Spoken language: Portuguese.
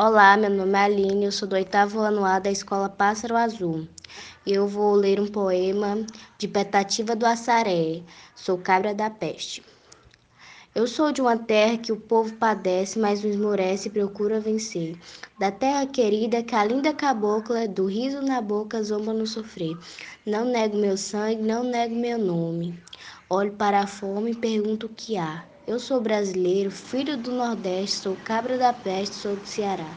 Olá, meu nome é Aline, eu sou do oitavo ano A da Escola Pássaro Azul. Eu vou ler um poema de Petativa do Assaré, Sou Cabra da Peste. Eu sou de uma terra que o povo padece, mas não esmorece e procura vencer. Da terra querida que a linda cabocla, do riso na boca, zomba no sofrer. Não nego meu sangue, não nego meu nome. Olho para a fome e pergunto o que há. Eu sou brasileiro, filho do Nordeste, sou cabra da peste, sou do Ceará.